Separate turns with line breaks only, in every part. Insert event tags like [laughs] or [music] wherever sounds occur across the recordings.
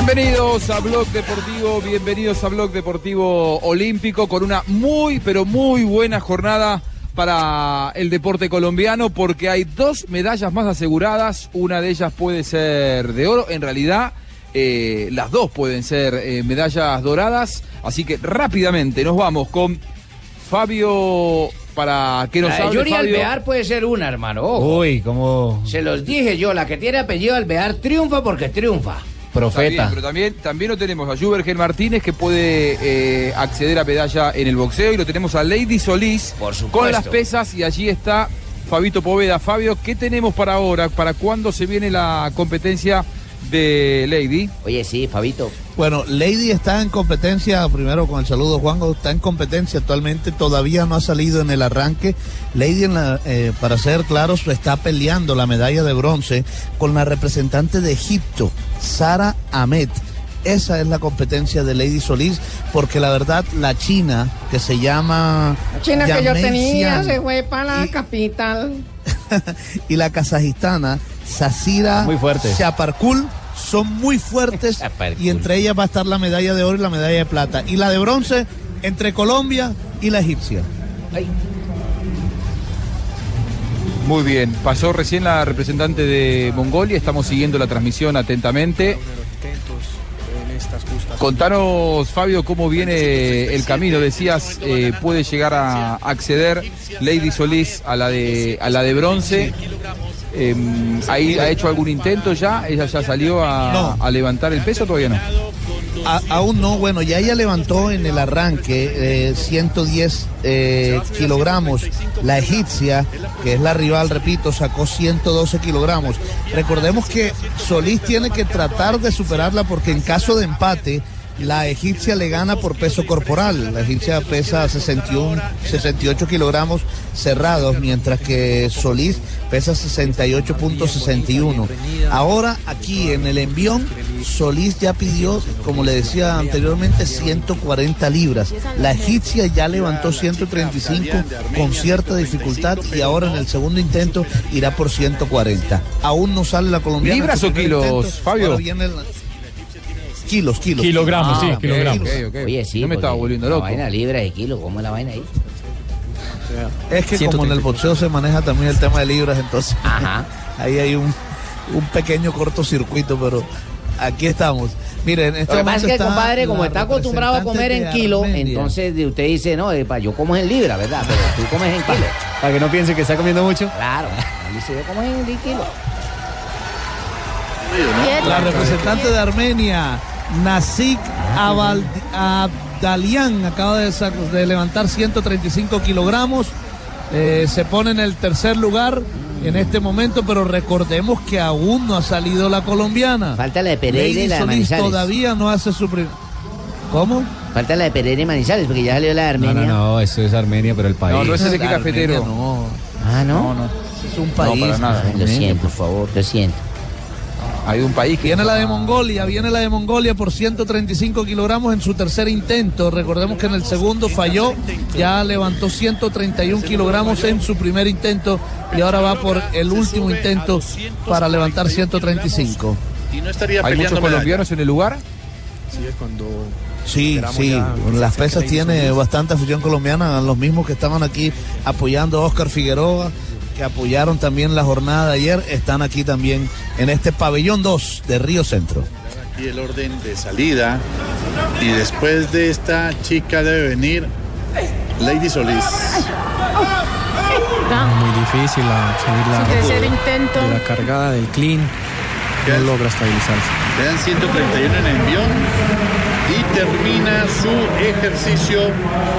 Bienvenidos a Blog Deportivo, bienvenidos a Blog Deportivo Olímpico con una muy, pero muy buena jornada para el deporte colombiano porque hay dos medallas más aseguradas, una de ellas puede ser de oro, en realidad eh, las dos pueden ser eh, medallas doradas, así que rápidamente nos vamos con Fabio para que nos
La de
hable
Yuri
Fabio.
Alvear puede ser una, hermano. ojo.
Uy, como
Se los dije yo, la que tiene apellido Alvear triunfa porque triunfa.
Bien,
profeta.
pero también, también lo tenemos a Jubergen Martínez que puede eh, acceder a medalla en el boxeo y lo tenemos a Lady Solís
Por
con las pesas y allí está Fabito Poveda. Fabio, ¿qué tenemos para ahora? ¿Para cuándo se viene la competencia de Lady?
Oye, sí, Fabito.
Bueno, Lady está en competencia, primero con el saludo Juanjo, está en competencia actualmente, todavía no ha salido en el arranque. Lady, en la, eh, para ser claros, está peleando la medalla de bronce con la representante de Egipto, Sara Ahmed. Esa es la competencia de Lady Solís, porque la verdad la China, que se llama...
La China que yo tenía
Xian,
se fue para la
Y-
capital. [laughs]
y la kazajistana Sasira
Muy fuerte.
Chaparkul son muy fuertes [laughs] y entre ellas va a estar la medalla de oro y la medalla de plata y la de bronce entre Colombia y la egipcia.
Muy bien, pasó recién la representante de Mongolia, estamos siguiendo la transmisión atentamente. Contanos, Fabio, cómo viene el camino. Decías, eh, puede llegar a acceder Lady Solís a la de, a la de bronce. Eh, ¿Ahí ha hecho algún intento ya? ¿Ella ya salió a, a levantar el peso? Todavía no.
Aún no, bueno, ya ella levantó en el arranque eh, 110 eh, kilogramos. La egipcia, que es la rival, repito, sacó 112 kilogramos. Recordemos que Solís tiene que tratar de superarla porque en caso de empate, la egipcia le gana por peso corporal. La egipcia pesa 61, 68 kilogramos cerrados, mientras que Solís pesa 68.61. Ahora aquí en el envión, Solís ya pidió, como le decía anteriormente, 140 libras. La egipcia ya levantó 135 con cierta dificultad y ahora en el segundo intento irá por 140. Aún no sale la colombiana.
¿Libras o kilos,
intento.
Fabio?
Viene Kilos, kilos.
Kilogramos, sí,
Ah,
kilogramos.
Oye, sí.
No me estaba volviendo
la
loco.
vaina libra de kilo, ¿cómo es la vaina ahí?
Es que como en el boxeo se maneja también el tema de libras, entonces
Ajá. [laughs]
ahí hay un, un pequeño cortocircuito, pero aquí estamos. Miren, en este
Lo que pasa es que compadre, como está acostumbrado a comer en kilo,
Armenia.
entonces usted dice, no, epa, yo como en libra, ¿verdad? Pero tú comes en kilo. [laughs]
Para que no piense que está comiendo mucho.
Claro. Él dice, yo como en kilo.
La representante de Armenia, Nasik Abdalian, acaba de levantar 135 kilogramos. Eh, se pone en el tercer lugar en este momento, pero recordemos que aún no ha salido la colombiana.
Falta la de Pereira y la de Manizales.
todavía no hace su primer... ¿Cómo?
Falta la de Pereira y Manizales, porque ya salió la de
No,
Armenia.
no, no, eso es Armenia, pero el país.
No, no es
Armenia
cafetero.
No,
Ah, ¿no?
No, no.
es un
No,
país.
para nada.
Ay, lo siento, por favor, lo siento.
Hay un país que.
Viene la de Mongolia, viene la de Mongolia por 135 kilogramos en su tercer intento. Recordemos que en el segundo falló, ya levantó 131 kilogramos en su primer intento y ahora va por el último intento para levantar 135.
Y no estaría
Hay muchos colombianos en el lugar.
Sí, sí, las pesas tiene bastante afición colombiana, los mismos que estaban aquí apoyando a Oscar Figueroa, que apoyaron también la jornada de ayer, están aquí también en este pabellón 2 de Río Centro.
Y el orden de salida. Y después de esta chica debe venir Lady Solís.
Muy difícil la, salir la,
Tercer intento.
de la cargada del clean. No logra estabilizarse.
Quedan 131 en envión. Y termina su ejercicio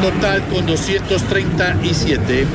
total con 237.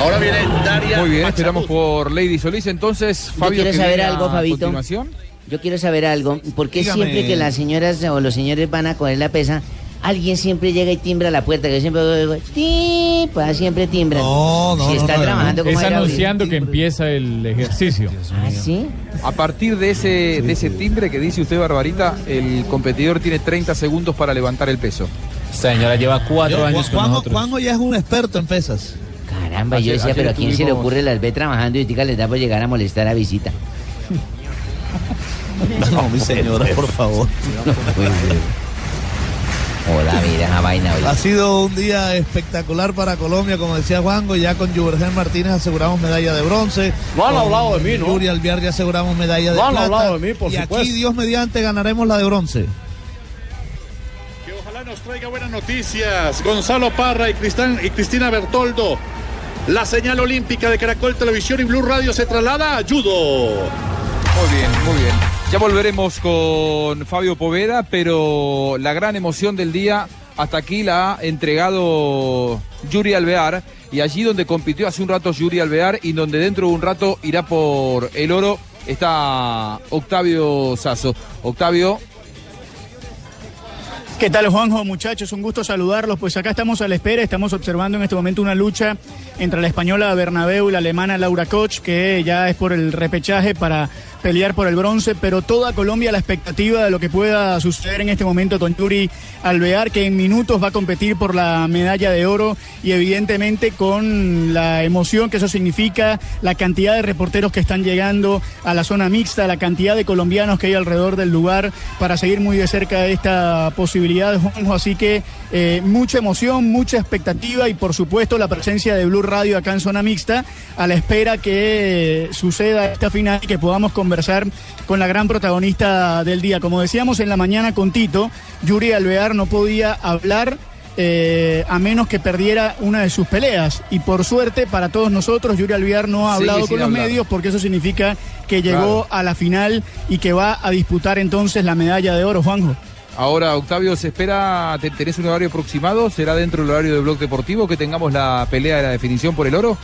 Ahora viene Daria.
Muy bien, esperamos por Lady Solís. Entonces, Fabio,
quiero
que
saber algo, Fabito.
continuación.
Yo quiero saber algo. ¿Por qué
Dígame.
siempre que las señoras o los señores van a coger la pesa, alguien siempre llega y timbra la puerta? Que yo siempre oigo, "Ti", pues siempre timbran.
No, no,
Si está
no,
trabajando como
Es anunciando que empieza el ejercicio.
¿Ah, sí?
A partir de ese, de ese timbre que dice usted, Barbarita, el competidor tiene 30 segundos para levantar el peso.
Señora lleva cuatro
Yo-
años con
Juanjo,
nosotros.
Juanjo ya es un experto en pesas.
Caramba, yo decía, pero ¿a quién se le ocurre las ve trabajando y tica les da por llegar a molestar a visita? [laughs]
No, mi señora, por favor.
No puede ser. Hola, mira esa vaina. oye.
Ha sido un día espectacular para Colombia, como decía Juanjo, ya con Juvergen Martínez aseguramos medalla de bronce.
No han hablado de mí, ¿no?
Yuri Alvear ya aseguramos medalla de
No han
plata.
hablado de mí, por
y aquí. Dios mediante, ganaremos la de bronce.
Que ojalá nos traiga buenas noticias. Gonzalo Parra y, Cristán- y Cristina Bertoldo. La señal olímpica de Caracol Televisión y Blue Radio se traslada a judo.
Muy bien, muy bien. Ya volveremos con Fabio Poveda, pero la gran emoción del día hasta aquí la ha entregado Yuri Alvear y allí donde compitió hace un rato Yuri Alvear y donde dentro de un rato irá por el oro está Octavio Sazo. Octavio,
¿Qué tal Juanjo, muchachos? Un gusto saludarlos. Pues acá estamos a la espera, estamos observando en este momento una lucha entre la española Bernabeu y la alemana Laura Koch, que ya es por el repechaje para pelear por el bronce, pero toda Colombia la expectativa de lo que pueda suceder en este momento con Yuri Alvear, que en minutos va a competir por la medalla de oro y evidentemente con la emoción que eso significa, la cantidad de reporteros que están llegando a la zona mixta, la cantidad de colombianos que hay alrededor del lugar para seguir muy de cerca esta posibilidad, Juanjo. Así que eh, mucha emoción, mucha expectativa y por supuesto la presencia de Blue Radio acá en zona mixta a la espera que suceda esta final y que podamos conversar con la gran protagonista del día. Como decíamos en la mañana con Tito, Yuri Alvear no podía hablar eh, a menos que perdiera una de sus peleas. Y por suerte para todos nosotros, Yuri Alvear no ha hablado con los
hablar.
medios porque eso significa que llegó a la final y que va a disputar entonces la medalla de oro, Juanjo.
ahora Octavio, ¿se espera, te- tenés un horario aproximado? ¿Será dentro del horario de Blog Deportivo que tengamos la pelea de la definición por el oro?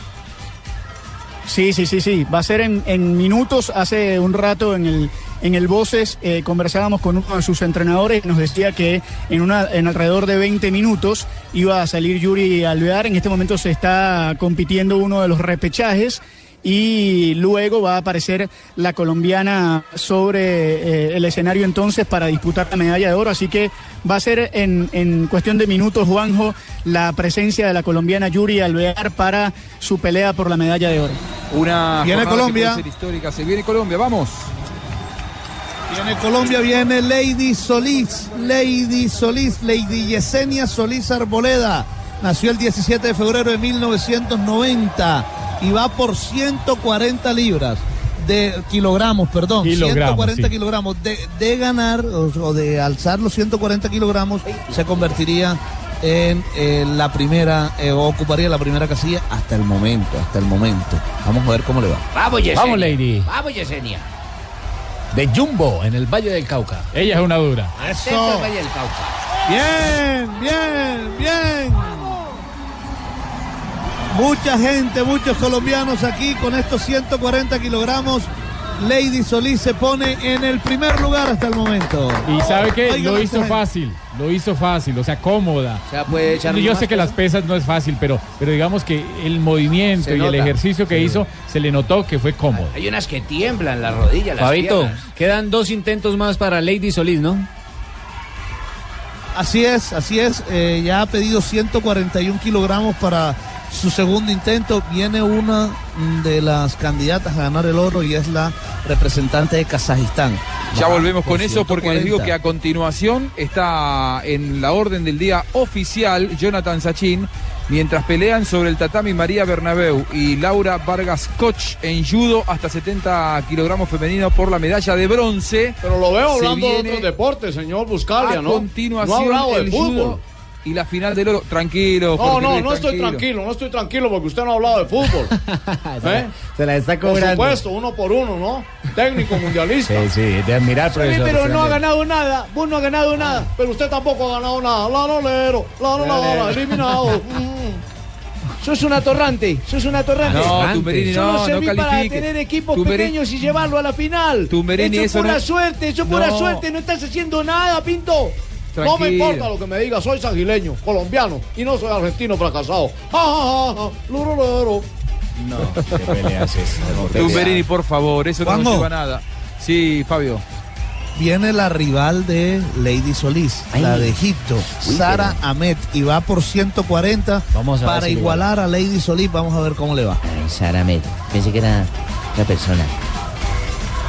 Sí, sí, sí, sí. Va a ser en, en minutos. Hace un rato en el, en el Voces eh, conversábamos con uno de sus entrenadores y nos decía que en, una, en alrededor de 20 minutos iba a salir Yuri Alvear. En este momento se está compitiendo uno de los repechajes y luego va a aparecer la colombiana sobre eh, el escenario entonces para disputar la medalla de oro. Así que va a ser en, en cuestión de minutos, Juanjo, la presencia de la colombiana Yuri Alvear para su pelea por la medalla de oro.
Una
Viene Colombia.
puede ser histórica. Se viene Colombia, vamos.
Viene Colombia, viene Lady Solís, Lady Solís, Lady Yesenia Solís Arboleda. Nació el 17 de febrero de 1990 y va por 140 libras de kilogramos, perdón,
Kilogramos,
140
sí.
kilogramos. De, de ganar o, o de alzar los 140 kilogramos se convertiría en eh, la primera, eh, ocuparía la primera casilla hasta el momento, hasta el momento. Vamos a ver cómo le va.
Vamos, Yesenia.
Vamos, Lady.
Vamos, Yesenia.
De Jumbo, en el Valle del Cauca.
Ella es una dura.
Atento al Valle del Cauca.
Bien, bien, bien. Mucha gente, muchos colombianos aquí con estos 140 kilogramos. Lady Solís se pone en el primer lugar hasta el momento.
Y sabe que
Oiga,
lo hizo
gente.
fácil, lo hizo fácil, o sea, cómoda.
O sea, puede echar
Yo
más
sé que las pesas no es fácil, pero, pero digamos que el movimiento
Se
y el ejercicio que hizo se le notó que fue cómodo.
Hay unas que tiemblan las rodillas, las
Fabito,
piernas.
quedan dos intentos más para Lady Solís, ¿no?
Así es, así es. eh, ya ha pedido 141 kilogramos para su segundo intento. Viene una de las candidatas a ganar el oro y es la representante de Kazajistán.
Ya volvemos
por
con eso porque les digo
140.
que a continuación está en la orden del día oficial Jonathan Sachin, mientras pelean sobre el tatami María Bernabeu y Laura Vargas Koch en judo hasta 70 kilogramos femenino por la medalla de bronce.
Pero lo veo hablando de otros deportes, señor Buscalia,
a
¿no?
continuación
no ha hablado de
el
fútbol.
judo y la final del oro. Tranquilo.
No,
Jorge
no,
Luis,
no estoy tranquilo, no estoy tranquilo porque usted no ha hablado de fútbol. [laughs] ¿Eh?
Se la está
Por supuesto, uno por uno, ¿no? Técnico mundialista.
Sí, sí, de admirar,
Sí,
profesor.
pero no ha ganado nada, vos no ha ganado nada, pero usted tampoco ha ganado nada. La rolero, la rolero, eliminado. [laughs]
Sos un atorrante, sos un atorrante.
No, Tumberini, no, no
serví para tener equipos
Tumberini-
pequeños y llevarlo a la final.
Tumberini,
eso
eso
es pura
no-
suerte, eso es pura
No.
suerte. No estás haciendo nada, Pinto.
No me importa lo que me diga, soy sangileño, colombiano y no soy argentino fracasado. Ja, ja, ja, ja, lurururu.
¿Qué peleas es?
Tumberini, por favor, eso no
Juanjo.
nos lleva nada. Sí, Fabio.
Viene la rival de Lady Solís,
Ay.
la de Egipto,
Uy,
Sara Ahmed, y va por 140
Vamos a ver
para
si
igualar a Lady Solís. Vamos a ver cómo le va.
Ay, Saramet. Pensé que era otra persona.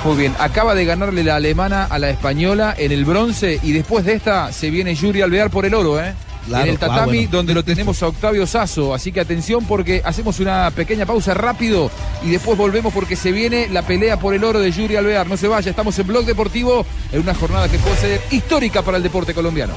Muy bien, acaba de ganarle la alemana a la española en el bronce y después de esta se viene Yuri Alvear por el oro, ¿eh?
Claro,
en el
ah,
tatami
bueno.
donde lo tenemos a Octavio Sazo, así que atención porque hacemos una pequeña pausa rápido y después volvemos porque se viene la pelea por el oro de Yuri Alvear. No se vaya, estamos en Blog Deportivo en una jornada que puede ser histórica para el deporte colombiano.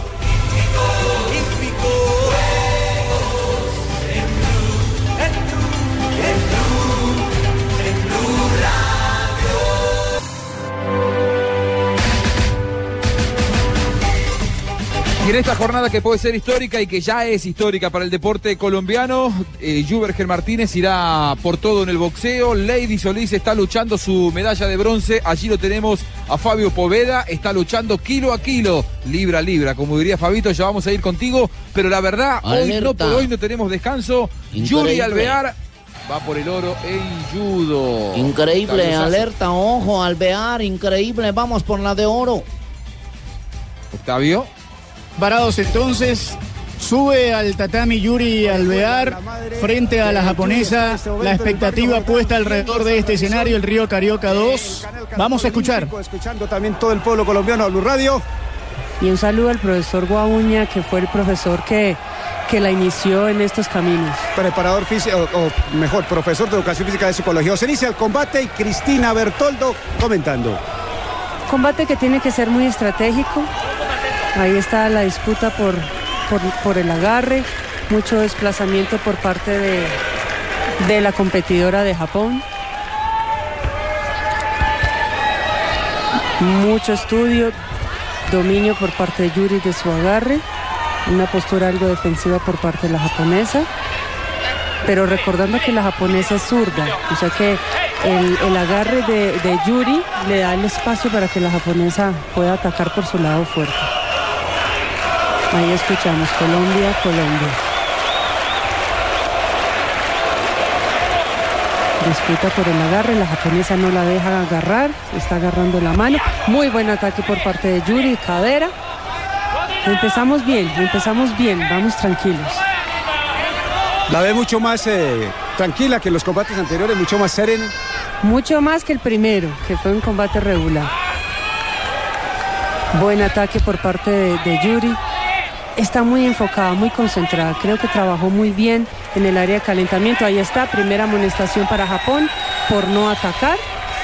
Y en esta jornada que puede ser histórica y que ya es histórica para el deporte colombiano, eh, Juberger Martínez irá por todo en el boxeo. Lady Solís está luchando su medalla de bronce. Allí lo tenemos a Fabio Poveda. Está luchando kilo a kilo, libra a libra. Como diría Fabito, ya vamos a ir contigo. Pero la verdad, hoy no por hoy no tenemos descanso.
Increíble.
Yuri Alvear va por el oro en judo.
Increíble, alerta, ojo, alvear, increíble, vamos por la de oro.
Octavio.
Parados entonces, sube al tatami Yuri Alvear frente a la japonesa. La expectativa puesta alrededor de este escenario, el Río Carioca 2. Vamos a escuchar.
Escuchando también todo el pueblo colombiano a Blue Radio.
Y un saludo al profesor Guauña, que fue el profesor que, que la inició en estos caminos.
Preparador físico, o mejor, profesor de educación física de psicología. Se inicia el combate y Cristina Bertoldo comentando.
Combate que tiene que ser muy estratégico. Ahí está la disputa por, por, el agarre, mucho desplazamiento por parte de, de la competidora de Japón. Mucho estudio, dominio por parte de Yuri de su agarre, una postura algo defensiva por parte de la japonesa, pero recordando que la japonesa es zurda, o sea que el, el agarre de, de Yuri le da el espacio para que la japonesa pueda atacar por su lado fuerte. Ahí escuchamos Colombia, Colombia. Disputa por el agarre, la japonesa no la deja agarrar, está agarrando la mano. Muy buen ataque por parte de Yuri, cadera. Empezamos bien, empezamos bien, vamos tranquilos.
La ve mucho más eh, tranquila que los combates anteriores, mucho más serena.
Mucho más que el primero, que fue un combate regular. Buen ataque por parte de, de Yuri. Está muy enfocada, muy concentrada. Creo que trabajó muy bien en el área de calentamiento. Ahí está, primera amonestación para Japón por no atacar.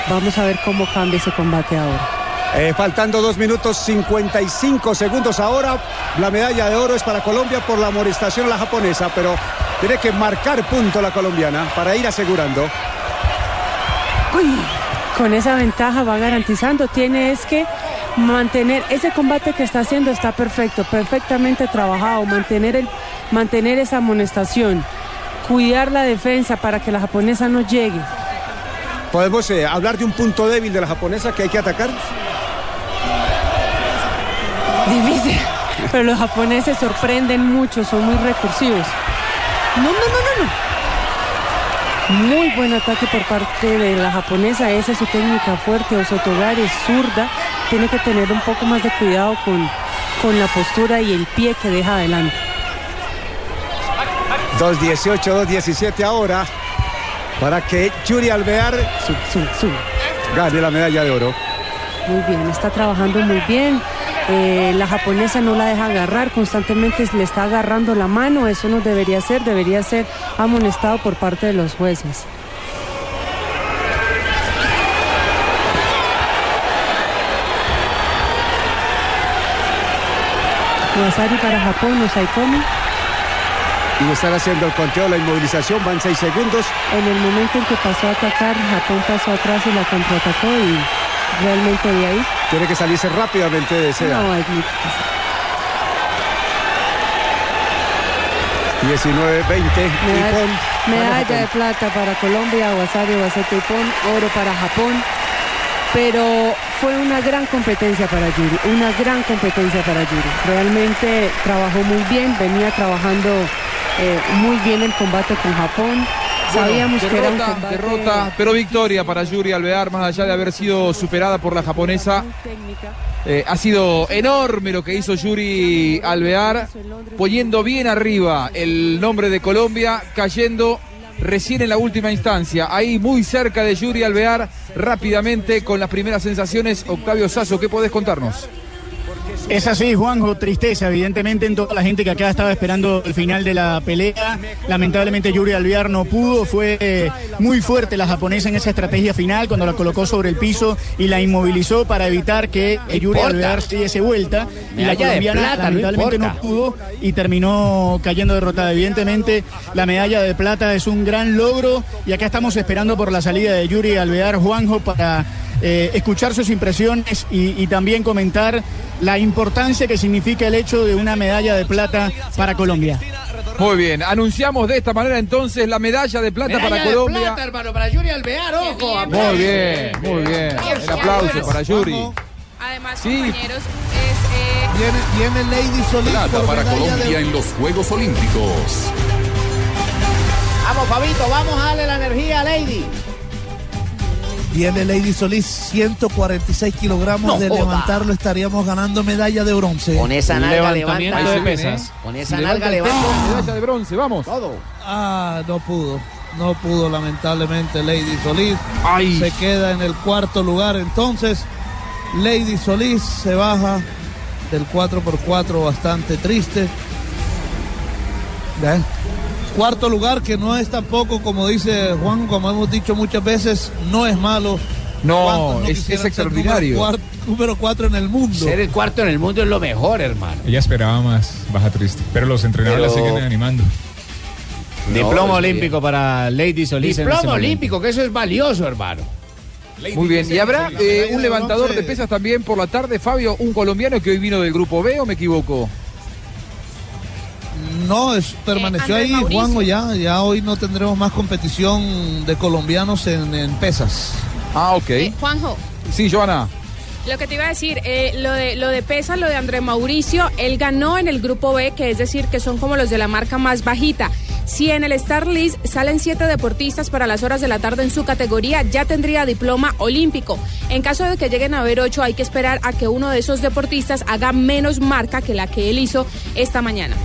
Vamos a ver cómo cambia ese combate ahora.
Eh, faltando dos minutos 55 segundos ahora. La medalla de oro es para Colombia por la amonestación a la japonesa, pero tiene que marcar punto la colombiana para ir asegurando.
Uy, con esa ventaja va garantizando. Tiene es que mantener ese combate que está haciendo está perfecto, perfectamente trabajado. Mantener, el, mantener esa amonestación, cuidar la defensa para que la japonesa no llegue.
¿Podemos eh, hablar de un punto débil de la japonesa que hay que atacar?
Difícil, pero los japoneses sorprenden mucho, son muy recursivos. No, no, no, no, no. Muy buen ataque por parte de la japonesa, esa es su técnica fuerte, Osotogari es zurda, tiene que tener un poco más de cuidado con, con la postura y el pie que deja adelante.
2.18, 2.17 ahora para que Yuri Alvear gane la medalla de oro.
Muy bien, está trabajando muy bien. Eh, la japonesa no la deja agarrar, constantemente le está agarrando la mano, eso no debería ser, debería ser amonestado por parte de los jueces. Wasari para Japón, Osaikomi.
Y están haciendo el conteo, la inmovilización, van 6 segundos.
En el momento en que pasó a atacar, Japón pasó atrás y la contraatacó y realmente de ahí
Tiene que salirse rápidamente de ese.
no hay
19-20.
Medalla, medalla de plata para Colombia, Wasabi, Wasete y Pon, oro para Japón. Pero fue una gran competencia para Yuri, una gran competencia para Yuri. Realmente trabajó muy bien, venía trabajando eh, muy bien el combate con Japón. Sabíamos que era un combate
derrota, pero victoria para Yuri Alvear, más allá de haber sido superada por la japonesa. Eh, ha sido enorme lo que hizo Yuri Alvear, poniendo bien arriba el nombre de Colombia, cayendo recién en la última instancia. Ahí muy cerca de Yuri Alvear, rápidamente con las primeras sensaciones. Octavio Sazo, ¿qué podés contarnos?
Es así, Juanjo, tristeza evidentemente en toda la gente que acá estaba esperando el final de la pelea. Lamentablemente Yuri Alvear no pudo, fue eh, muy fuerte la japonesa en esa estrategia final cuando la colocó sobre el piso y la inmovilizó para evitar que eh, Yuri. Alvear se diese vuelta. Y la colombiana
plata, no
lamentablemente no,
importa.
pudo y terminó cayendo derrotada. Evidentemente la medalla de plata es un gran logro y acá estamos esperando por la salida de Yuri Alvear, Juanjo, para eh, escuchar sus impresiones y, y también comentar la importancia que significa el hecho de una medalla de plata para Colombia.
Muy bien, anunciamos de esta manera entonces la medalla de plata para
Medalla de
Colombia.
plata, hermano, para Yuri Alvear, ojo.
Muy bien, muy bien. El aplauso para Yuri.
Además,
Sí.
compañeros, es, eh,
Viene, viene Lady Solís
Plata
por
para Colombia
de-
en los Juegos Olímpicos.
Vamos, Fabito, vamos a darle la energía a Lady.
Viene Lady Solís, 146 kilogramos
No
de
joda.
levantarlo, estaríamos ganando medalla de bronce.
Con esa nalga
Levantamiento
levanta.
de
Ahí se viene,
pesas.
¿eh?
Con esa
Levanta
nalga levanta.
medalla de bronce, vamos.
Todo.
Ah, no pudo. No pudo lamentablemente Lady Solís.
Ay.
Se queda en el cuarto lugar. Entonces, Lady Solís se baja del 4x4 bastante triste. ¿Ve? Cuarto lugar que no es tampoco, como dice Juan, como hemos dicho muchas veces, no es malo.
No,
¿Cuántos
es- es
quisieran ser
extraordinario.
Número, cuatro en el mundo.
Ser el cuarto en el mundo es lo mejor, hermano.
Ella esperaba más, baja triste. Pero los entrenadores
Pero-
la siguen animando.
Diploma
No,
olímpico para Lady Solís.
Diploma olímpico, que eso es valioso, hermano.
Muy bien. ¿Y habrá eh, un levantador de pesas también por la tarde, Fabio? Un colombiano que hoy vino del grupo B o me equivoco?
No, es, permaneció
Eh,
ahí, Juanjo, ya, ya hoy no tendremos más competición de colombianos en, en pesas.
Ah, ok.
eh, Juanjo,
Sí, Joana.
lo que te iba a decir, eh, lo de lo de pesa, lo de André Mauricio, él ganó en el grupo B, que es decir, que son como los de la marca más bajita. Si en el Star List salen siete deportistas para las horas de la tarde en su categoría, ya tendría diploma olímpico. En caso de que lleguen a haber ocho, hay que esperar a que uno de esos deportistas haga menos marca que la que él hizo esta mañana.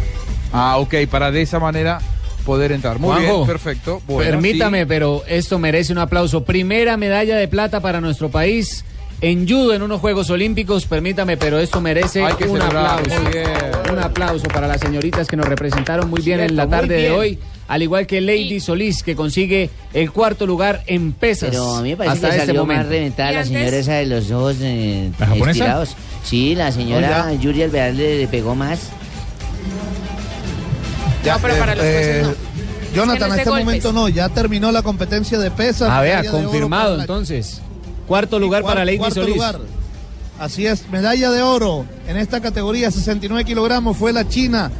Ah, ok, para de esa manera poder entrar. Muy
Juanjo,
bien, perfecto. Bueno,
Permítame,
sí.
pero esto merece un aplauso. Primera medalla de plata para nuestro país en judo en unos Juegos Olímpicos. Permítame, pero esto merece
Hay que
un
celebrar,
aplauso.
muy bien.
Un aplauso para las señoritas que nos representaron muy bien en la tarde de hoy. Al igual que Lady Solís, que consigue el cuarto lugar en pesas.
Pero a mí me parece
hasta
que
este
salió más
momento.
reventada
¿Y
la señora esa de los ojos eh,
¿La japonesa?
estirados. Sí, la señora
Oiga.
Yuri Alvear le, le pegó más.
Ya,
No, pero para los jueces no.
Jonathan,
Es que no
en
es de
este
golpes.
momento no, ya terminó la competencia de pesas.
Ah, vea,
de oro
confirmado
la-
entonces. Cuarto lugar
Cuar-
para Lady
cuarto
Solís.
lugar. Así es, medalla de oro en esta categoría, 69 kilogramos, fue la China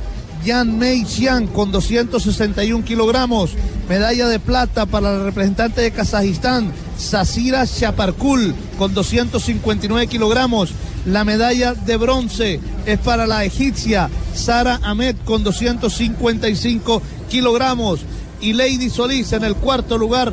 Yan Mei Xiang con 261 kilogramos. Medalla de plata para la representante de Kazajistán, Sasira Chaparkul con 259 kilogramos. La medalla de bronce es para la egipcia Sara Ahmed con 255 kilogramos. Y Lady Solís en el cuarto lugar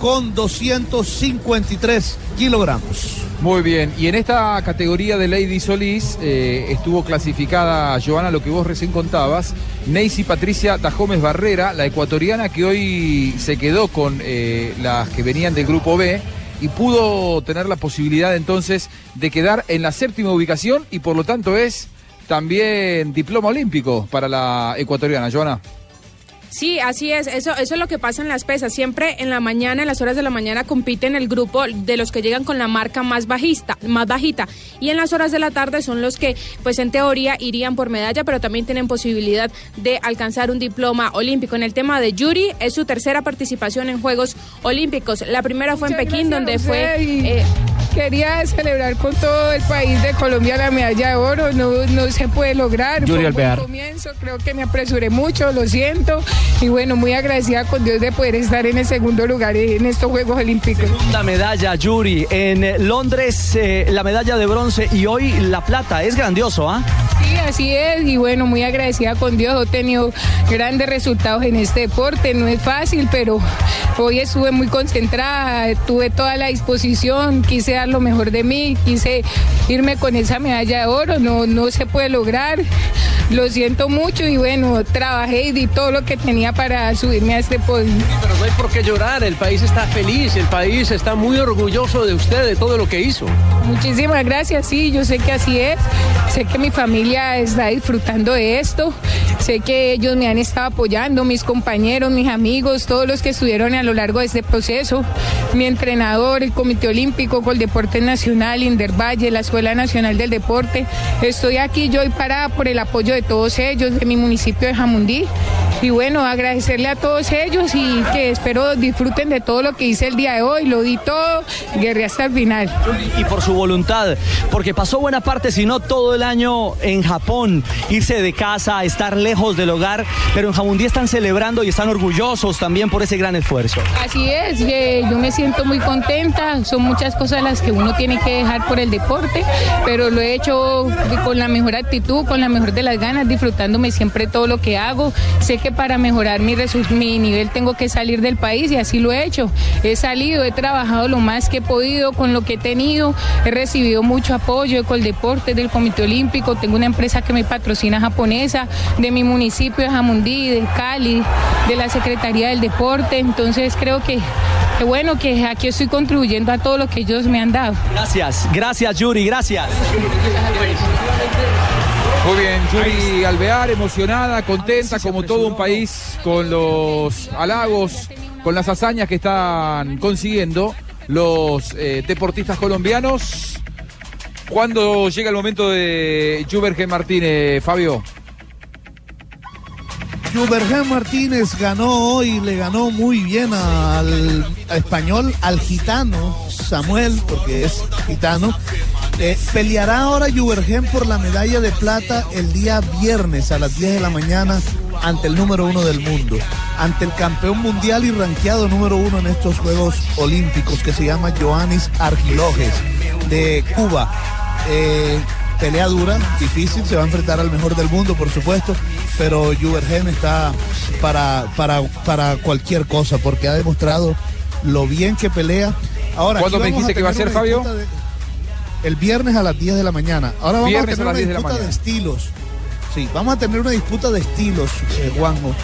con 253 kilogramos.
Muy bien, y en esta categoría de Lady Solís eh, estuvo clasificada, Joana, lo que vos recién contabas, Neisy Patricia Tajomes Barrera, la ecuatoriana que hoy se quedó con eh, las que venían del grupo B y pudo tener la posibilidad entonces de quedar en la séptima ubicación y por lo tanto es también diploma olímpico para la ecuatoriana, Joana.
Sí, así es. Eso, eso es lo que pasa en las pesas. Siempre en la mañana, en las horas de la mañana, compiten el grupo de los que llegan con la marca más bajista, más bajita. Y en las horas de la tarde son los que, pues en teoría, irían por medalla, pero también tienen posibilidad de alcanzar un diploma olímpico. En el tema de Yuri, es su tercera participación en Juegos Olímpicos. La primera fue en Pekín, donde fue. eh,
quería celebrar con todo el país de Colombia la medalla de oro. No, no se puede lograr.
Yuri
Fue un buen
Alvear.
comienzo. Creo que me apresuré mucho, lo siento. Y bueno, muy agradecida con Dios de poder estar en el segundo lugar en estos Juegos Olímpicos.
Segunda medalla, Yuri. En Londres, eh, la medalla de bronce y hoy la plata. Es grandioso, ¿ah?
Sí, así es. Y bueno, muy agradecida con Dios. He tenido grandes resultados en este deporte. No es fácil, pero hoy estuve muy concentrada. Tuve toda la disposición. Quise dar lo mejor de mí. Quise irme con esa medalla de oro. No, no se puede lograr. Lo siento mucho y bueno, trabajé y di todo lo que tenía para subirme a este podio.
Pero no hay por qué llorar, el país está feliz, el país está muy orgulloso de usted, de todo lo que hizo.
Muchísimas gracias, sí, yo sé que así es. Sé que mi familia está disfrutando de esto. Sé que ellos me han estado apoyando, mis compañeros, mis amigos, todos los que estuvieron a lo largo de este proceso. Mi entrenador, el Comité Olímpico, Coldeportes Nacional, Indervalle, la Escuela Nacional del Deporte. Estoy aquí yo y parada por el apoyo de todos ellos, de mi municipio de Jamundí. Y bueno, agradecerle a todos ellos y que espero disfruten de todo lo que hice el día de hoy. Lo di todo, guerré hasta el final.
Y por su voluntad, porque pasó buena parte, si no todo el año en Japón, irse de casa, estar lejos del hogar, pero en Jamundí están celebrando y están orgullosos también por ese gran esfuerzo.
Así es, yo me siento muy contenta, son muchas cosas las que uno tiene que dejar por el deporte, pero lo he hecho con la mejor actitud, con la mejor de las ganas, disfrutándome siempre todo lo que hago. Sé que para mejorar mi, mi nivel tengo que salir del país y así lo he hecho. He salido, he trabajado lo más que he podido con lo que he tenido, he recibido mucho apoyo de Coldeportes, del Comité Olímpico, tengo una empresa que me patrocina japonesa, de mi municipio de Jamundí, de Cali, de la Secretaría del Deporte, entonces creo que bueno que aquí estoy contribuyendo a todo lo que ellos me han dado.
Gracias, gracias Yuri, gracias.
Muy bien, Yuri Alvear, emocionada, contenta, como todo un país, con los halagos, con las hazañas que están consiguiendo los eh, deportistas colombianos. ¿Cuándo llega el momento de Jubergen Martínez, Fabio?
Jubergen Martínez ganó hoy, le ganó muy bien al, al español, al gitano Samuel, porque es gitano. Eh, peleará ahora Jubergen por la medalla de plata el día viernes a las 10 de la mañana ante el número uno del mundo, ante el campeón mundial y rankeado número uno en estos Juegos Olímpicos que se llama Joannis Argilojes de Cuba. Eh, pelea dura, difícil, se va a enfrentar al mejor del mundo, por supuesto, pero Juvergen está para, para, para cualquier cosa, porque ha demostrado lo bien que pelea. Ahora,
¿Cuándo me dijiste que va a ser, Fabio?
de- el viernes a las 10 de la mañana. Ahora vamos
Viernes
a tener una
10 de la
disputa de, estilos. Sí, vamos a tener una disputa de estilos, eh, Juanjo.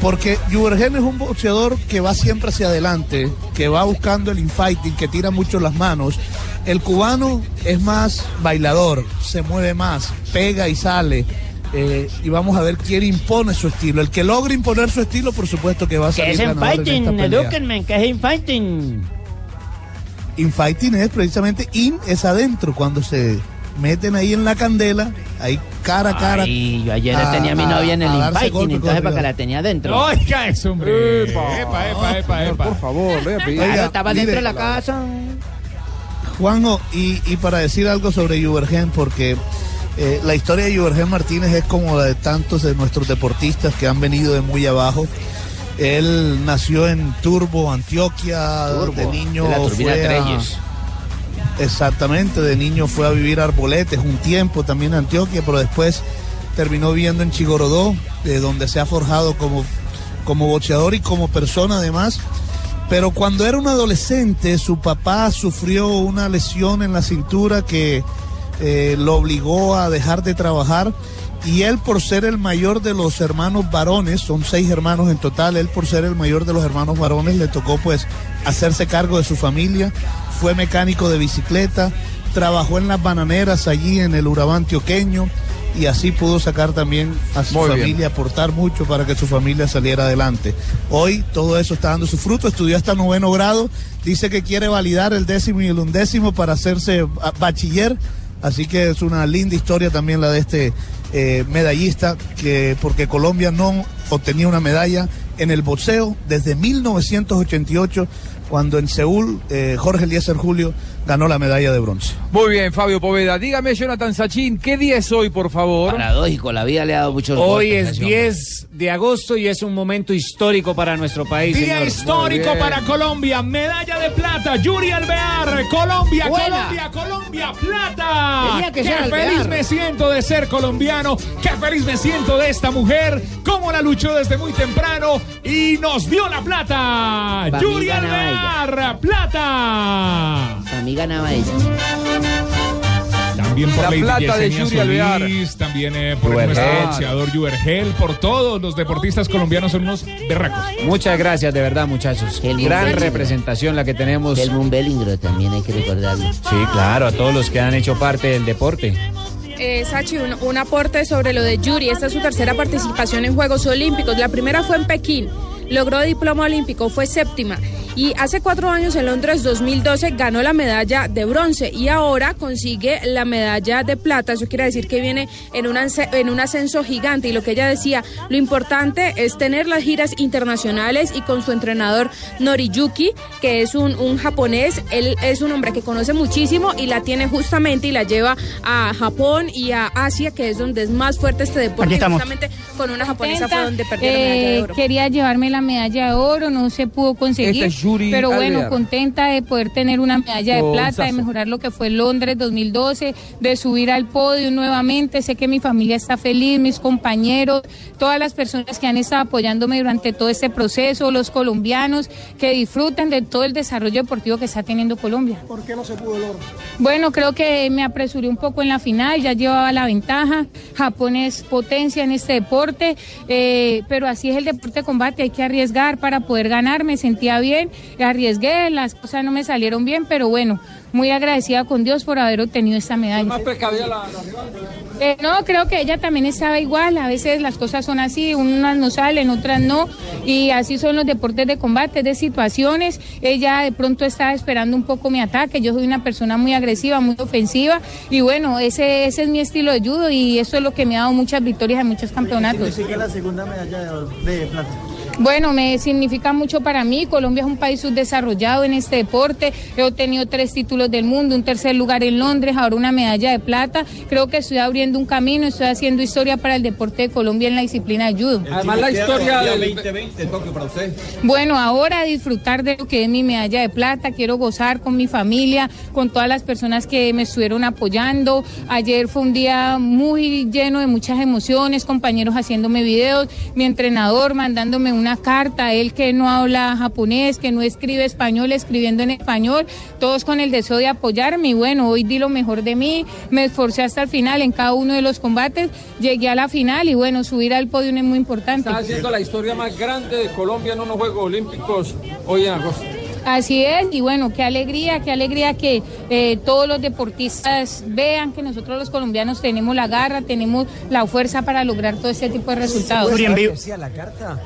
Porque Juvergen es un boxeador que va siempre hacia adelante, que va buscando el infighting, que tira mucho las manos. El cubano es más bailador, se mueve más, pega y sale. eh, y vamos a ver quién impone su estilo. El que logre imponer su estilo, por supuesto que va a
¿Qué
salir
es
ganador en pelea.
Edúquenme, ¿qué es infighting?
Infighting es precisamente in es adentro, cuando se meten ahí en la candela, ahí cara a cara.
Ay, yo ayer
a-
tenía a mi novia en el infighting, entonces para que la tenía adentro.
Oiga eso, hombre. Epa, epa, epa, epa.
Por favor, le voy a pedir.
Claro,
Oiga,
estaba dentro de la casa.
Juanjo, y, y para decir algo sobre Juvergen, porque eh, la historia de Juvergen Martínez es como la de tantos de nuestros deportistas que han venido de muy abajo. Él nació en Turbo, Antioquia,
Turbo,
de niño
de la turbina
fue a-. Exactamente, de niño fue a vivir a Arboletes un tiempo también en Antioquia, pero después terminó viviendo en Chigorodó, de donde se ha forjado como, como boxeador y como persona además. Pero cuando era un adolescente, su papá sufrió una lesión en la cintura que eh, lo obligó a dejar de trabajar. Y él, por ser el mayor de los hermanos varones, son seis hermanos en total, él por ser el mayor de los hermanos varones le tocó pues hacerse cargo de su familia. Fue mecánico de bicicleta, trabajó en las bananeras allí en el Urabá antioqueño y así pudo sacar también a su
Muy bien.
familia, aportar mucho para que su familia saliera adelante. Hoy todo eso está dando su fruto, estudió hasta noveno grado, dice que quiere validar el décimo y el undécimo para hacerse bachiller, así que es una linda historia también la de este eh, medallista, que porque Colombia no obtenía una medalla en el boxeo desde 1988 cuando en Seúl eh, Jorge Eliezer Julio ganó la medalla de bronce.
Muy bien, Fabio Poveda. Dígame, Jonathan Sachin, ¿qué día es hoy, por favor?
Paradójico, la vida le ha dado muchos
Hoy es
ese hombre.
10 de agosto y es un momento histórico para nuestro país.
Día
señor.
histórico para Colombia, medalla de plata, Yuri Alvear, Colombia,
Buena.
Colombia, Colombia, plata.
Que
Qué feliz
Alvear.
me siento de ser colombiano, qué feliz me siento de esta mujer, cómo la luchó desde muy temprano y nos dio la plata.
Pa' mí
Yuri
ganaba
Alvear, plata.
Para mí ganaba ella.
También por
La
Lady
plata de Yuri Alvear.
Solís, también eh, por
Yubergel.
nuestro boxeador por todos los deportistas colombianos son unos berracos.
Muchas gracias, de verdad, muchachos.
Helmut
Gran
Bellinger.
representación la que tenemos.
Helmut Bellingro también hay que recordarlo.
Sí, claro, a todos los que han hecho parte del deporte.
Eh, Sachi, un, un aporte sobre lo de Yuri. Esta es su tercera participación en Juegos Olímpicos. La primera fue en Pekín. Logró diploma olímpico, fue séptima. Y hace cuatro años, en Londres 2012, ganó la medalla de bronce y ahora consigue la medalla de plata. Eso quiere decir que viene en un, en un ascenso gigante. Y lo que ella decía, lo importante es tener las giras internacionales y con su entrenador Noriyuki, que es un, un japonés. Él es un hombre que conoce muchísimo y la tiene justamente y la lleva a Japón y a Asia, que es donde es más fuerte este deporte.
Aquí
Y
estamos.
justamente con una japonesa fue donde perdió la medalla de
eh,
oro.
Quería llevarme la medalla de oro, no se pudo conseguir.
Esta es Yuri
pero bueno,
Alvear.
contenta de poder tener una medalla de
Con
plata, de mejorar lo que fue Londres 2012, de subir al podio nuevamente. Sé que mi familia está feliz, mis compañeros, todas las personas que han estado apoyándome durante todo este proceso, los colombianos que disfruten de todo el desarrollo deportivo que está teniendo Colombia.
¿Por qué no se pudo el oro?
Bueno, creo que me apresuré un poco en la final, ya llevaba la ventaja. Japón es potencia en este deporte, eh, pero así es el deporte de combate, hay que arriesgar para poder ganar. Me sentía bien, arriesgué, las cosas no me salieron bien, pero bueno, muy agradecida con Dios por haber obtenido esta medalla. Eh, no, creo que ella también estaba igual. A veces las cosas son así, unas no salen, otras no. Y así son los deportes de combate, de situaciones. Ella de pronto estaba esperando un poco mi ataque. Yo soy una persona muy agresiva, muy ofensiva. Y bueno, ese, ese es mi estilo de judo y eso es lo que me ha dado muchas victorias en muchos campeonatos.
la segunda medalla de, plata?
Bueno, me significa mucho para mí. Colombia es un país subdesarrollado en este deporte. He obtenido tres títulos del mundo, un tercer lugar en Londres, ahora una medalla de plata. Creo que estoy abriendo un camino, estoy haciendo historia para el deporte de Colombia en la disciplina de judo.
Además, la historia del...
2020 Tokio para usted.
Bueno, ahora disfrutar de lo que es mi medalla de plata, quiero gozar con mi familia, con todas las personas que me estuvieron apoyando. Ayer fue un día muy lleno de muchas emociones, compañeros haciéndome videos, mi entrenador mandándome una carta, él que no habla japonés, que no escribe español, escribiendo en español, todos con el deseo de apoyarme y bueno, hoy di lo mejor de mí, me esforcé hasta el final en cada uno de los combates, llegué a la final y bueno, subir al podio es muy importante.
Está haciendo la historia más grande de Colombia en unos Juegos Olímpicos hoy en agosto.
Así es, y bueno, qué alegría, qué alegría que eh, todos los deportistas vean que nosotros los colombianos tenemos la garra, tenemos la fuerza para lograr todo este tipo de resultados.
En vivo.
la carta?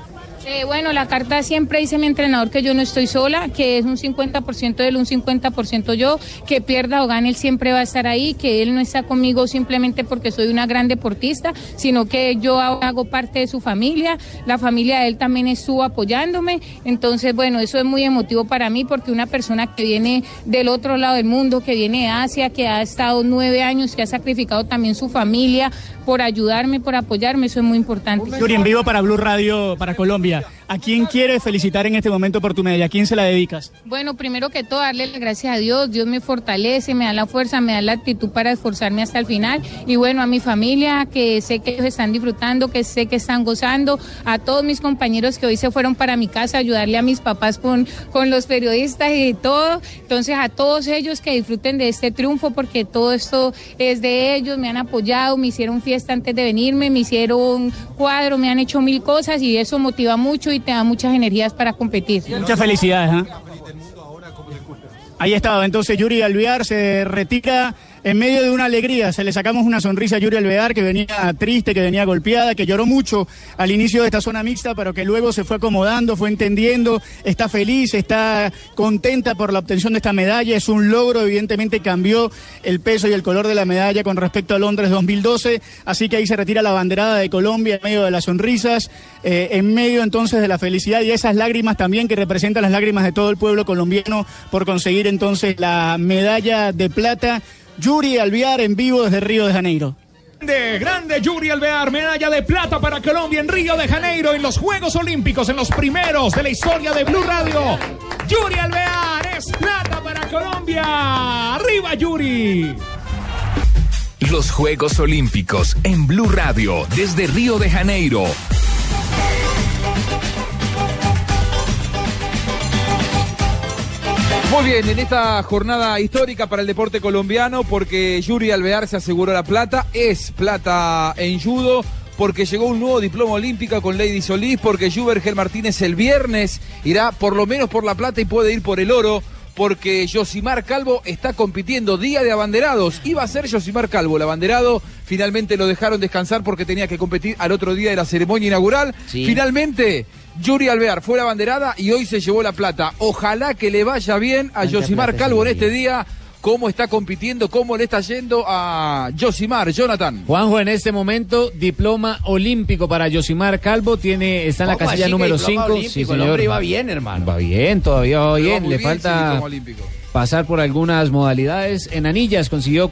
Eh, bueno, la carta siempre dice mi entrenador que yo no estoy sola, que es un 50% él, un 50% yo, que pierda o gane, él siempre va a estar ahí, que él no está conmigo simplemente porque soy una gran deportista, sino que yo hago parte de su familia, la familia de él también estuvo apoyándome, entonces bueno, eso es muy emotivo para mí porque una persona que viene del otro lado del mundo, que viene de Asia, que ha estado nueve años, que ha sacrificado también su familia por ayudarme, por apoyarme, eso es muy importante.
En vivo para Blue Radio, para Colombia. Yeah. ¿A quién quieres felicitar en este momento por tu medalla? ¿A quién se la dedicas?
Bueno, primero que todo, darle las gracias a Dios. Dios me fortalece, me da la fuerza, me da la actitud para esforzarme hasta el final. Y bueno, a mi familia, que sé que ellos están disfrutando, que sé que están gozando. A todos mis compañeros que hoy se fueron para mi casa ayudarle a mis papás con, con los periodistas y todo. Entonces, a todos ellos que disfruten de este triunfo, porque todo esto es de ellos. Me han apoyado, me hicieron fiesta antes de venirme, me hicieron cuadro, me han hecho mil cosas y eso motiva mucho y te da muchas energías para competir.
Muchas felicidades. ¿ah? Ahí estaba entonces Yuri Alvear, se retira en medio de una alegría. Se le sacamos una sonrisa a Yuri Alvear, que venía triste, que venía golpeada, que lloró mucho al inicio de esta zona mixta, pero que luego se fue acomodando, fue entendiendo, está feliz, está contenta por la obtención de esta medalla. Es un logro, evidentemente cambió el peso y el color de la medalla con respecto a Londres 2012. Así que ahí se retira la banderada de Colombia en medio de las sonrisas, eh, en medio entonces de la felicidad y esas lágrimas también que representan las lágrimas de todo el pueblo colombiano por conseguir entonces la medalla de plata. Yuri Alviar en vivo desde Río de Janeiro.
Grande, grande Yuri Alvear, medalla de plata para Colombia en Río de Janeiro en los Juegos Olímpicos, en los primeros de la historia de Blue Radio. Yuri Alvear es plata para Colombia. ¡Arriba Yuri!
Los Juegos Olímpicos en Blue Radio desde Río de Janeiro.
Muy bien, en esta jornada histórica para el deporte colombiano, porque Yuri Alvear se aseguró la plata, es plata en judo, porque llegó un nuevo diploma olímpico con Lady Solís, porque Jubergel Martínez el viernes irá por lo menos por la plata y puede ir por el oro, porque Josimar Calvo está compitiendo día de abanderados. Iba a ser Josimar Calvo el abanderado, finalmente lo dejaron descansar porque tenía que competir al otro día de la ceremonia inaugural.
Sí.
Finalmente, Yuri Alvear fue la abanderada y hoy se llevó la plata. Ojalá que le vaya bien a
plata
Calvo en este día. Cómo está compitiendo, cómo le está yendo a Josimar, Jonathan.
Juanjo, en este momento, diploma olímpico para Yosimar Calvo, tiene, está en la
¿Cómo
casilla número
diploma
5.
olímpico? El hombre iba bien, hermano.
Va bien, todavía va bien. Le
bien, sí,
falta pasar por algunas modalidades. En anillas consiguió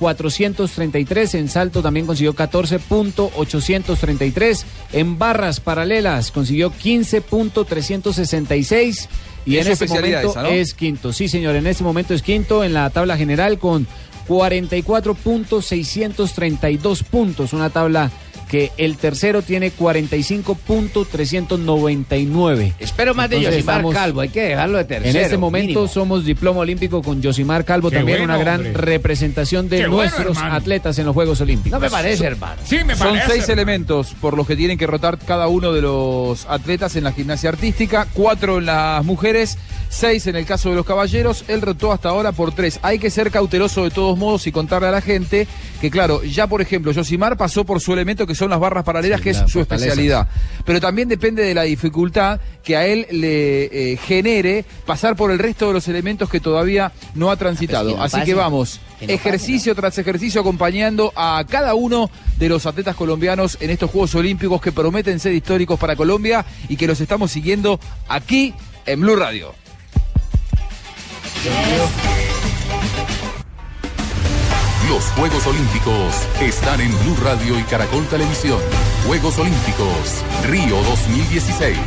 14.433, en salto también consiguió 14.833, en barras paralelas consiguió 15.366 y
Es
en este momento
esa, ¿no?
es quinto. Sí, señor, en este momento es quinto en la tabla general con 44.632 puntos, una tabla que el tercero tiene 45.399.
Espero más de
Entonces,
Yosimar
estamos-
Calvo, hay que dejarlo de tercero.
En este momento
mínimo.
somos diploma olímpico con Yosimar Calvo,
Qué
también
bueno,
una gran
hombre.
representación de
Qué
nuestros atletas en los Juegos Olímpicos.
No me parece, hermano.
Son seis elementos por los que tienen que rotar cada uno de los atletas en la gimnasia artística, cuatro en las mujeres, seis en el caso de los caballeros. Él rotó hasta ahora por tres. Hay que ser cauteloso de todos modos y contarle a la gente que, claro, ya por ejemplo, Josimar pasó por su elemento que son las barras paralelas, que es su
fortalezas.
especialidad. Pero también depende de la dificultad que a él le eh, genere pasar por el resto de los elementos que todavía no ha transitado.
No
Así
pase.
que vamos,
Que no
ejercicio tras ejercicio acompañando a cada uno de los atletas colombianos en estos Juegos Olímpicos que prometen ser históricos para Colombia y que los estamos siguiendo aquí en Blue Radio.
Los Juegos Olímpicos están en Blue Radio y Caracol Televisión. Juegos Olímpicos, Río 2016.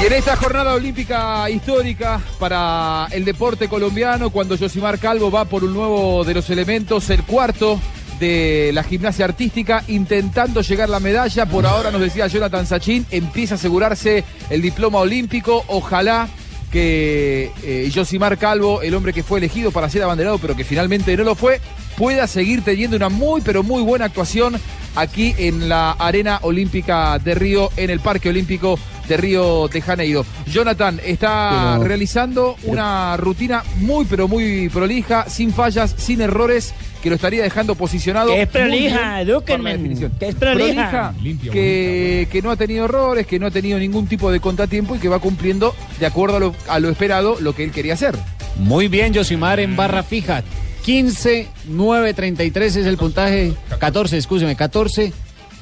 Y en esta jornada olímpica histórica para el deporte colombiano, cuando Josimar Calvo va por un nuevo de los elementos, el cuarto de la gimnasia artística, intentando llegar la medalla. Por ahora nos decía Jonathan Sachin, empieza a asegurarse el diploma olímpico. Ojalá que eh, Josimar Calvo, el hombre que fue elegido para ser abanderado, pero que finalmente no lo fue, pueda seguir teniendo una muy, pero muy buena actuación aquí en la Arena Olímpica de Río, en el Parque Olímpico de Río de Janeiro. Jonathan está
Pero-
realizando una rutina muy, pero muy prolija, sin fallas, sin errores, que lo estaría dejando posicionado.
Que es prolija,
definición.
que es prolija.
Prolija, que, que no ha tenido errores, que no ha tenido ningún tipo de contratiempo y que va cumpliendo de acuerdo a lo, a lo esperado lo que él quería hacer.
Muy bien, Yosimar en barra fija. 15, 9, 33 es el puntaje. 14, escúcheme, 14,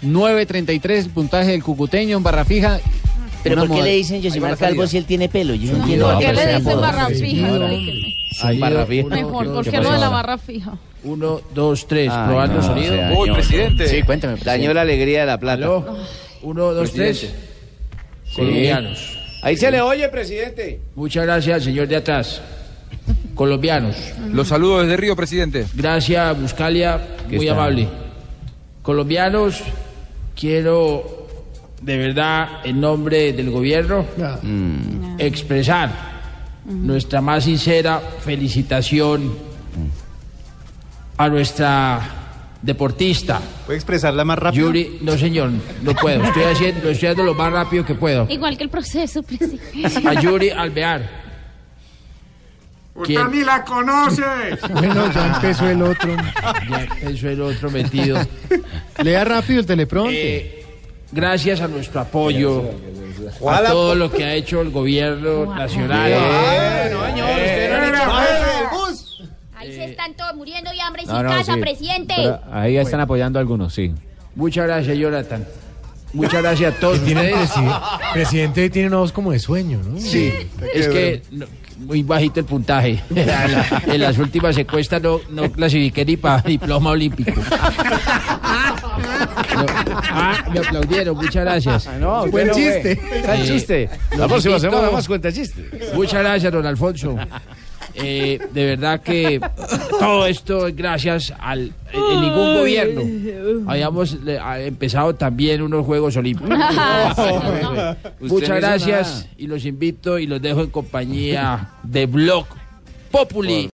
9, 33 el puntaje del cucuteño en barra fija.
Pero ¿por qué le dicen
salida.
Calvo si él tiene pelo? Yo no entiendo.
¿Por
por
qué le dicen barra fija?
Ay, barra fija.
Mejor, ¿por
¿Qué
no de la barra fija?
Uno, dos, tres.
Ay,
probando
no,
sonido.
se dañó.
Sí, cuéntame.
Dañó la alegría de la plata.
Aló. Uno, dos, tres.
Presidente.
Colombianos.
Ahí se le oye, presidente.
Muchas gracias, señor de atrás. Colombianos.
Los saludo desde Río, presidente.
Gracias, Buscalia, muy
está.
amable. Colombianos, quiero de verdad, en nombre del gobierno, expresar nuestra más sincera felicitación a nuestra
deportista.
¿Puede expresarla más rápido?
Yuri, no señor, no puedo. Estoy haciendo, estoy haciendo lo más rápido que puedo.
Igual que el proceso, presidente.
A Yuri Alvear.
Usted
¿Quién?
ni la conoce.
Bueno, ya empezó el otro.
Ya empezó el otro metido.
Lea rápido el teleprompter.
Eh, gracias a nuestro apoyo, a todo lo que ha hecho el gobierno nacional.
Bueno, señor, usted no.
Ahí se están todos muriendo de hambre
No,
sin
no,
casa,
sí.
presidente.
Pero ahí ya están apoyando a algunos, sí.
Muchas gracias, Jonathan. Muchas gracias a todos
Tiene presidente tiene una voz como de sueño, ¿no?
Sí, es que no, muy bajito el puntaje. [laughs] En la- en las últimas encuestas no, no clasifiqué ni para diploma olímpico. [laughs] No, ah, me aplaudieron, muchas gracias.
no,
Buen
bueno,
chiste.
Gran chiste. La próxima
invito-
semana más cuenta chiste.
Muchas gracias, don Alfonso. Eh, de verdad que todo esto es gracias al en ningún gobierno habíamos eh, ha- empezado también unos Juegos Olímpicos. [laughs] Muchas gracias y los invito y los dejo en compañía de Blog Populi.